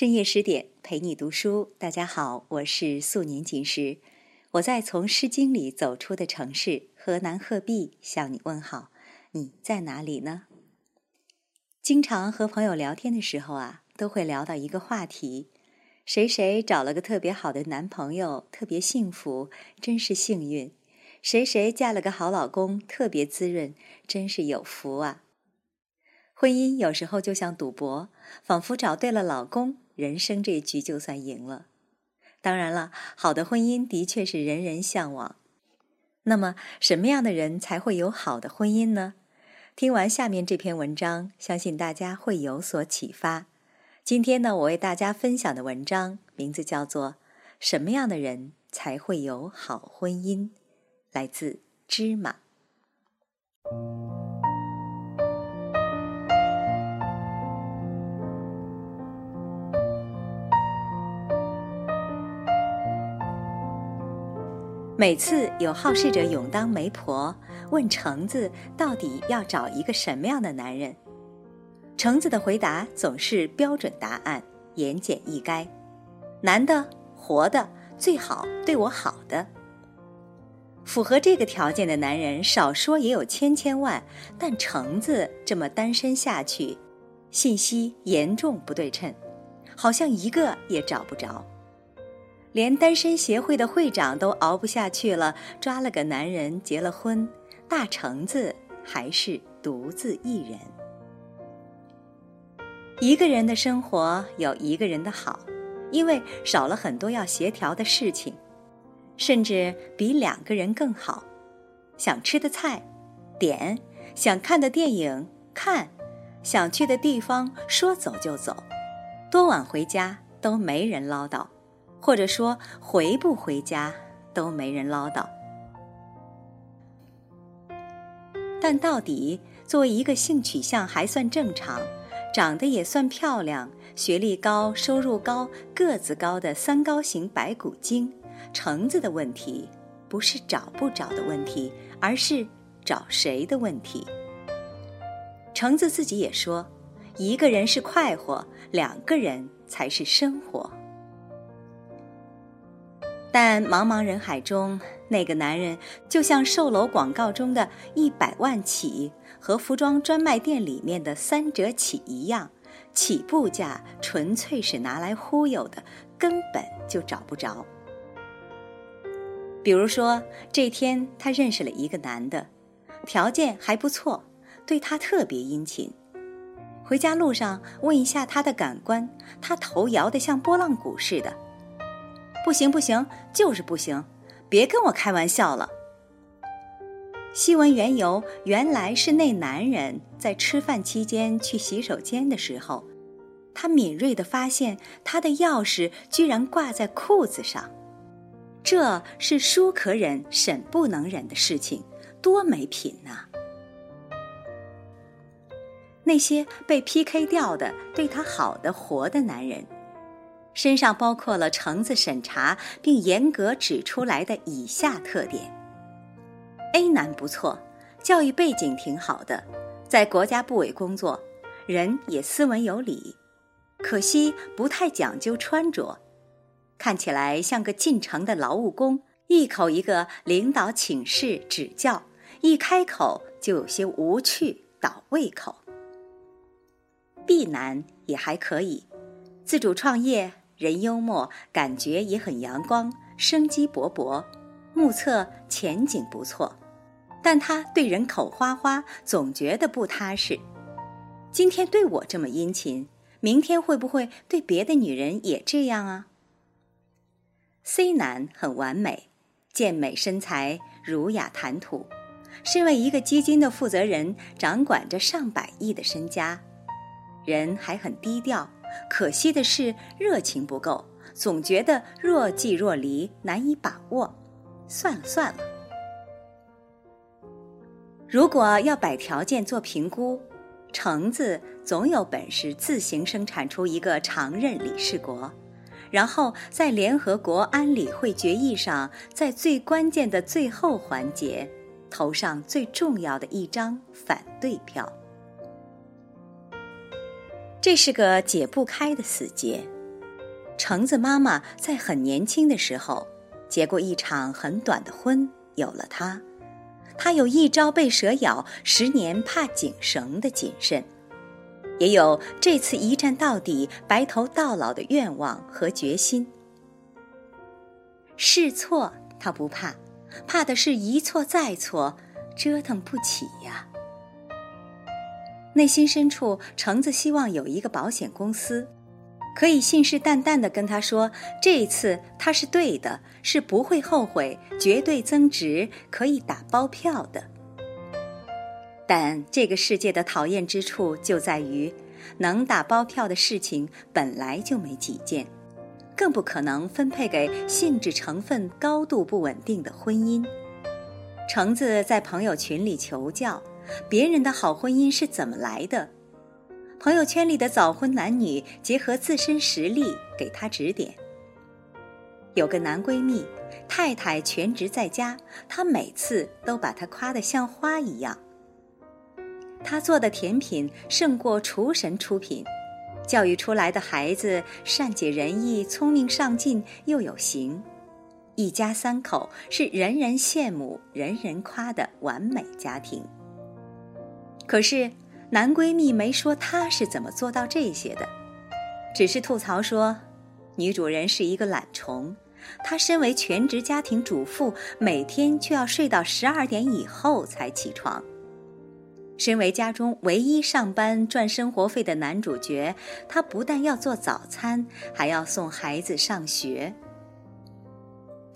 深夜十点陪你读书，大家好，我是素年锦时，我在从《诗经》里走出的城市河南鹤壁向你问好。你在哪里呢？经常和朋友聊天的时候啊，都会聊到一个话题：谁谁找了个特别好的男朋友，特别幸福，真是幸运；谁谁嫁了个好老公，特别滋润，真是有福啊。婚姻有时候就像赌博，仿佛找对了老公，人生这局就算赢了。当然了，好的婚姻的确是人人向往。那么，什么样的人才会有好的婚姻呢？听完下面这篇文章，相信大家会有所启发。今天呢，我为大家分享的文章名字叫做《什么样的人才会有好婚姻》，来自芝麻。每次有好事者勇当媒婆，问橙子到底要找一个什么样的男人，橙子的回答总是标准答案，言简意赅：男的、活的，最好对我好的。符合这个条件的男人，少说也有千千万，但橙子这么单身下去，信息严重不对称，好像一个也找不着。连单身协会的会长都熬不下去了，抓了个男人结了婚，大橙子还是独自一人。一个人的生活有一个人的好，因为少了很多要协调的事情，甚至比两个人更好。想吃的菜，点；想看的电影，看；想去的地方，说走就走。多晚回家都没人唠叨。或者说回不回家都没人唠叨，但到底作为一个性取向还算正常、长得也算漂亮、学历高、收入高、个子高的三高型白骨精，橙子的问题不是找不找的问题，而是找谁的问题。橙子自己也说，一个人是快活，两个人才是生活。但茫茫人海中，那个男人就像售楼广告中的一百万起和服装专卖店里面的三折起一样，起步价纯粹是拿来忽悠的，根本就找不着。比如说，这天他认识了一个男的，条件还不错，对他特别殷勤。回家路上问一下他的感官，他头摇得像拨浪鼓似的。不行不行，就是不行！别跟我开玩笑了。细闻缘由，原来是那男人在吃饭期间去洗手间的时候，他敏锐地发现他的钥匙居然挂在裤子上。这是叔可忍，婶不能忍的事情，多没品呐！那些被 PK 掉的、对他好的、活的男人。身上包括了橙子审查并严格指出来的以下特点：A 男不错，教育背景挺好的，在国家部委工作，人也斯文有礼，可惜不太讲究穿着，看起来像个进城的劳务工，一口一个领导请示指教，一开口就有些无趣倒胃口。B 男也还可以，自主创业。人幽默，感觉也很阳光，生机勃勃，目测前景不错。但他对人口花花，总觉得不踏实。今天对我这么殷勤，明天会不会对别的女人也这样啊？C 男很完美，健美身材，儒雅谈吐，身为一个基金的负责人，掌管着上百亿的身家，人还很低调。可惜的是，热情不够，总觉得若即若离，难以把握。算了算了。如果要摆条件做评估，橙子总有本事自行生产出一个常任理事国，然后在联合国安理会决议上，在最关键的最后环节，投上最重要的一张反对票。这是个解不开的死结，橙子妈妈在很年轻的时候结过一场很短的婚，有了他。他有一朝被蛇咬，十年怕井绳的谨慎，也有这次一战到底、白头到老的愿望和决心。试错他不怕，怕的是一错再错，折腾不起呀。内心深处，橙子希望有一个保险公司。可以信誓旦旦地跟他说：“这一次他是对的，是不会后悔，绝对增值，可以打包票的。”但这个世界的讨厌之处就在于，能打包票的事情本来就没几件，更不可能分配给性质成分高度不稳定的婚姻。橙子在朋友群里求教：别人的好婚姻是怎么来的？朋友圈里的早婚男女结合自身实力给她指点。有个男闺蜜，太太全职在家，他每次都把她夸得像花一样。他做的甜品胜过厨神出品，教育出来的孩子善解人意、聪明上进又有型，一家三口是人人羡慕、人人夸的完美家庭。可是。男闺蜜没说他是怎么做到这些的，只是吐槽说，女主人是一个懒虫。她身为全职家庭主妇，每天却要睡到十二点以后才起床。身为家中唯一上班赚生活费的男主角，他不但要做早餐，还要送孩子上学。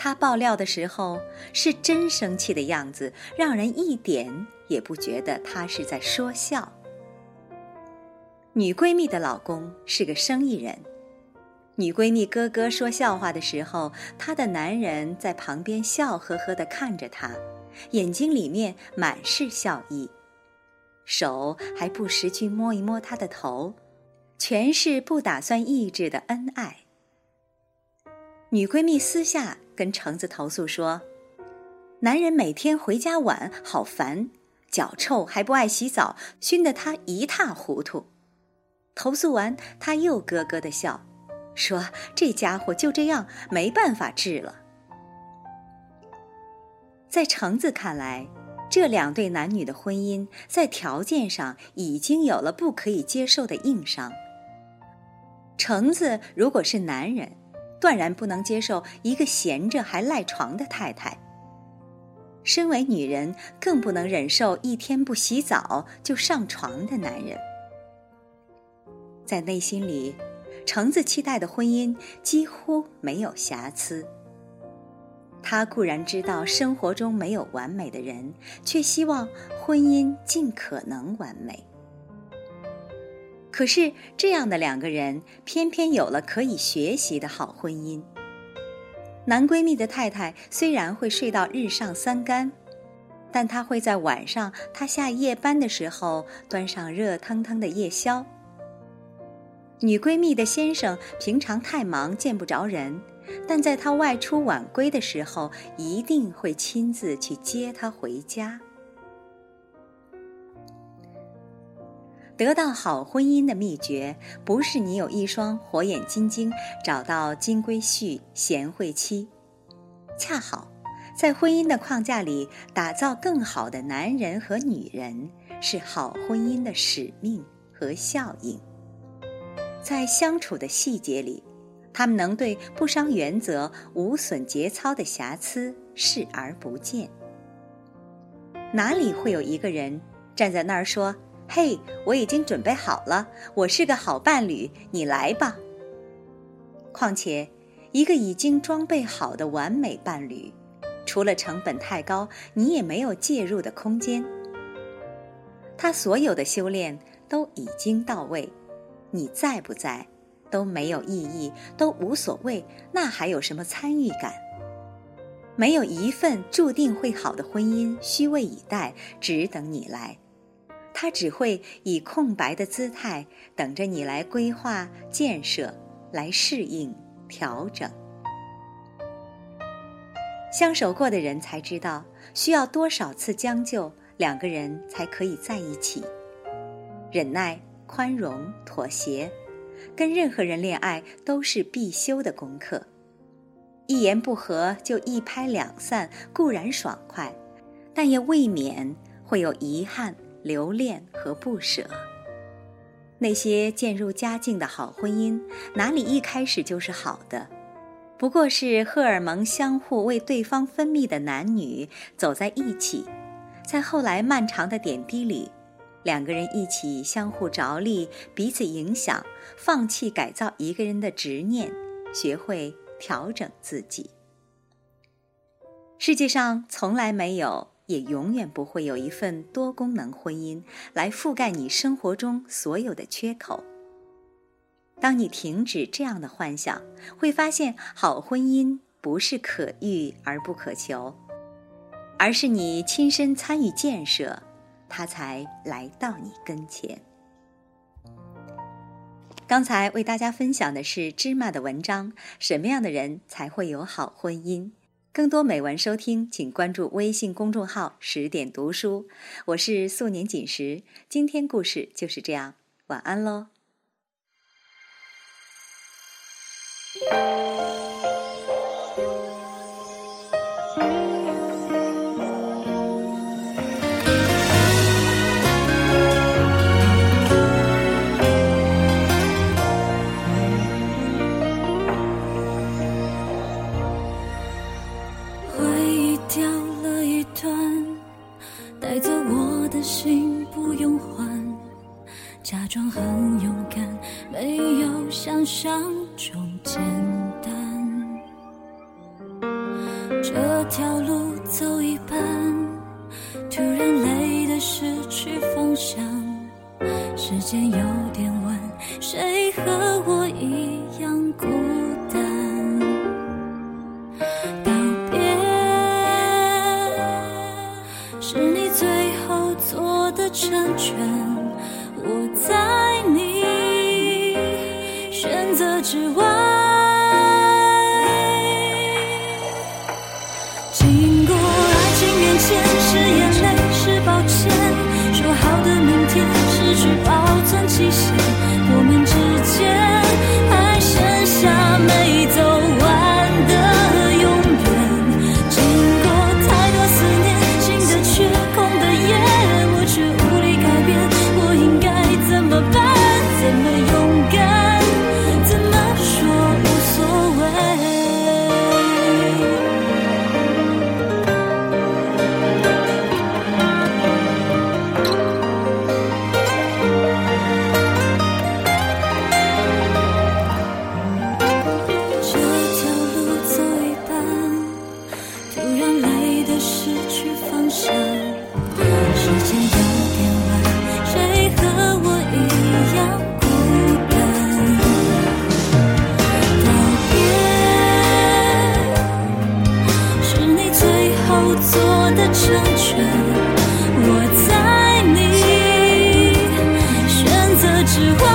他爆料的时候是真生气的样子，让人一点也不觉得他是在说笑。女闺蜜的老公是个生意人，女闺蜜哥哥说笑话的时候，她的男人在旁边笑呵呵地看着她，眼睛里面满是笑意，手还不时去摸一摸她的头，全是不打算抑制的恩爱。女闺蜜私下跟橙子投诉说，男人每天回家晚，好烦，脚臭还不爱洗澡，熏得她一塌糊涂。投诉完，他又咯咯的笑，说：“这家伙就这样，没办法治了。”在橙子看来，这两对男女的婚姻在条件上已经有了不可以接受的硬伤。橙子如果是男人，断然不能接受一个闲着还赖床的太太；身为女人，更不能忍受一天不洗澡就上床的男人。在内心里，橙子期待的婚姻几乎没有瑕疵。他固然知道生活中没有完美的人，却希望婚姻尽可能完美。可是，这样的两个人偏偏有了可以学习的好婚姻。男闺蜜的太太虽然会睡到日上三竿，但她会在晚上他下夜班的时候端上热腾腾的夜宵。女闺蜜的先生平常太忙见不着人，但在她外出晚归的时候，一定会亲自去接她回家。得到好婚姻的秘诀，不是你有一双火眼金睛找到金龟婿、贤惠妻，恰好在婚姻的框架里打造更好的男人和女人，是好婚姻的使命和效应。在相处的细节里，他们能对不伤原则、无损节操的瑕疵视而不见。哪里会有一个人站在那儿说：“嘿，我已经准备好了，我是个好伴侣，你来吧。”况且，一个已经装备好的完美伴侣，除了成本太高，你也没有介入的空间。他所有的修炼都已经到位。你在不在，都没有意义，都无所谓，那还有什么参与感？没有一份注定会好的婚姻，虚位以待，只等你来。他只会以空白的姿态，等着你来规划、建设、来适应、调整。相守过的人才知道，需要多少次将就，两个人才可以在一起。忍耐。宽容、妥协，跟任何人恋爱都是必修的功课。一言不合就一拍两散，固然爽快，但也未免会有遗憾、留恋和不舍。那些渐入佳境的好婚姻，哪里一开始就是好的？不过是荷尔蒙相互为对方分泌的男女走在一起，在后来漫长的点滴里，两个人一起相互着力，彼此影响，放弃改造一个人的执念，学会调整自己。世界上从来没有，也永远不会有一份多功能婚姻来覆盖你生活中所有的缺口。当你停止这样的幻想，会发现好婚姻不是可遇而不可求，而是你亲身参与建设，它才来到你跟前。刚才为大家分享的是芝麻的文章，什么样的人才会有好婚姻？更多美文收听，请关注微信公众号“十点读书”。我是素年锦时，今天故事就是这样，晚安喽。间有点晚，谁和我我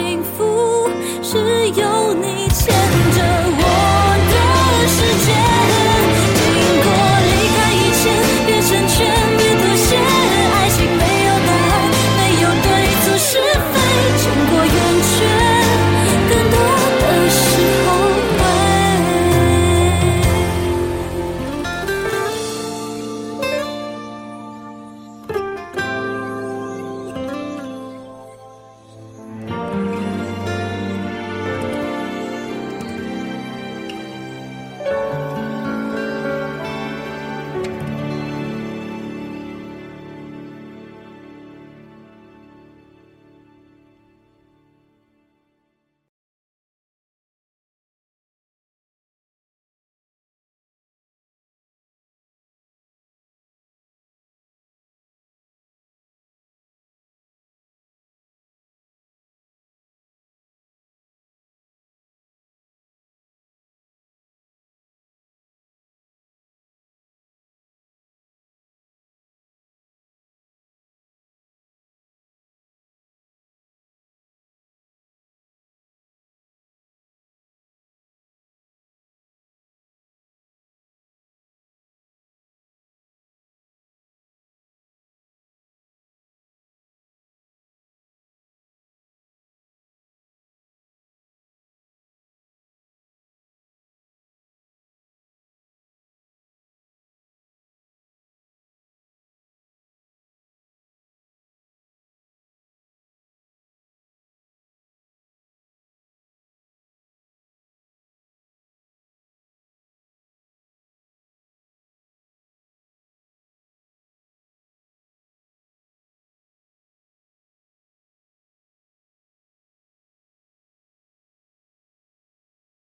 幸福是有你牵着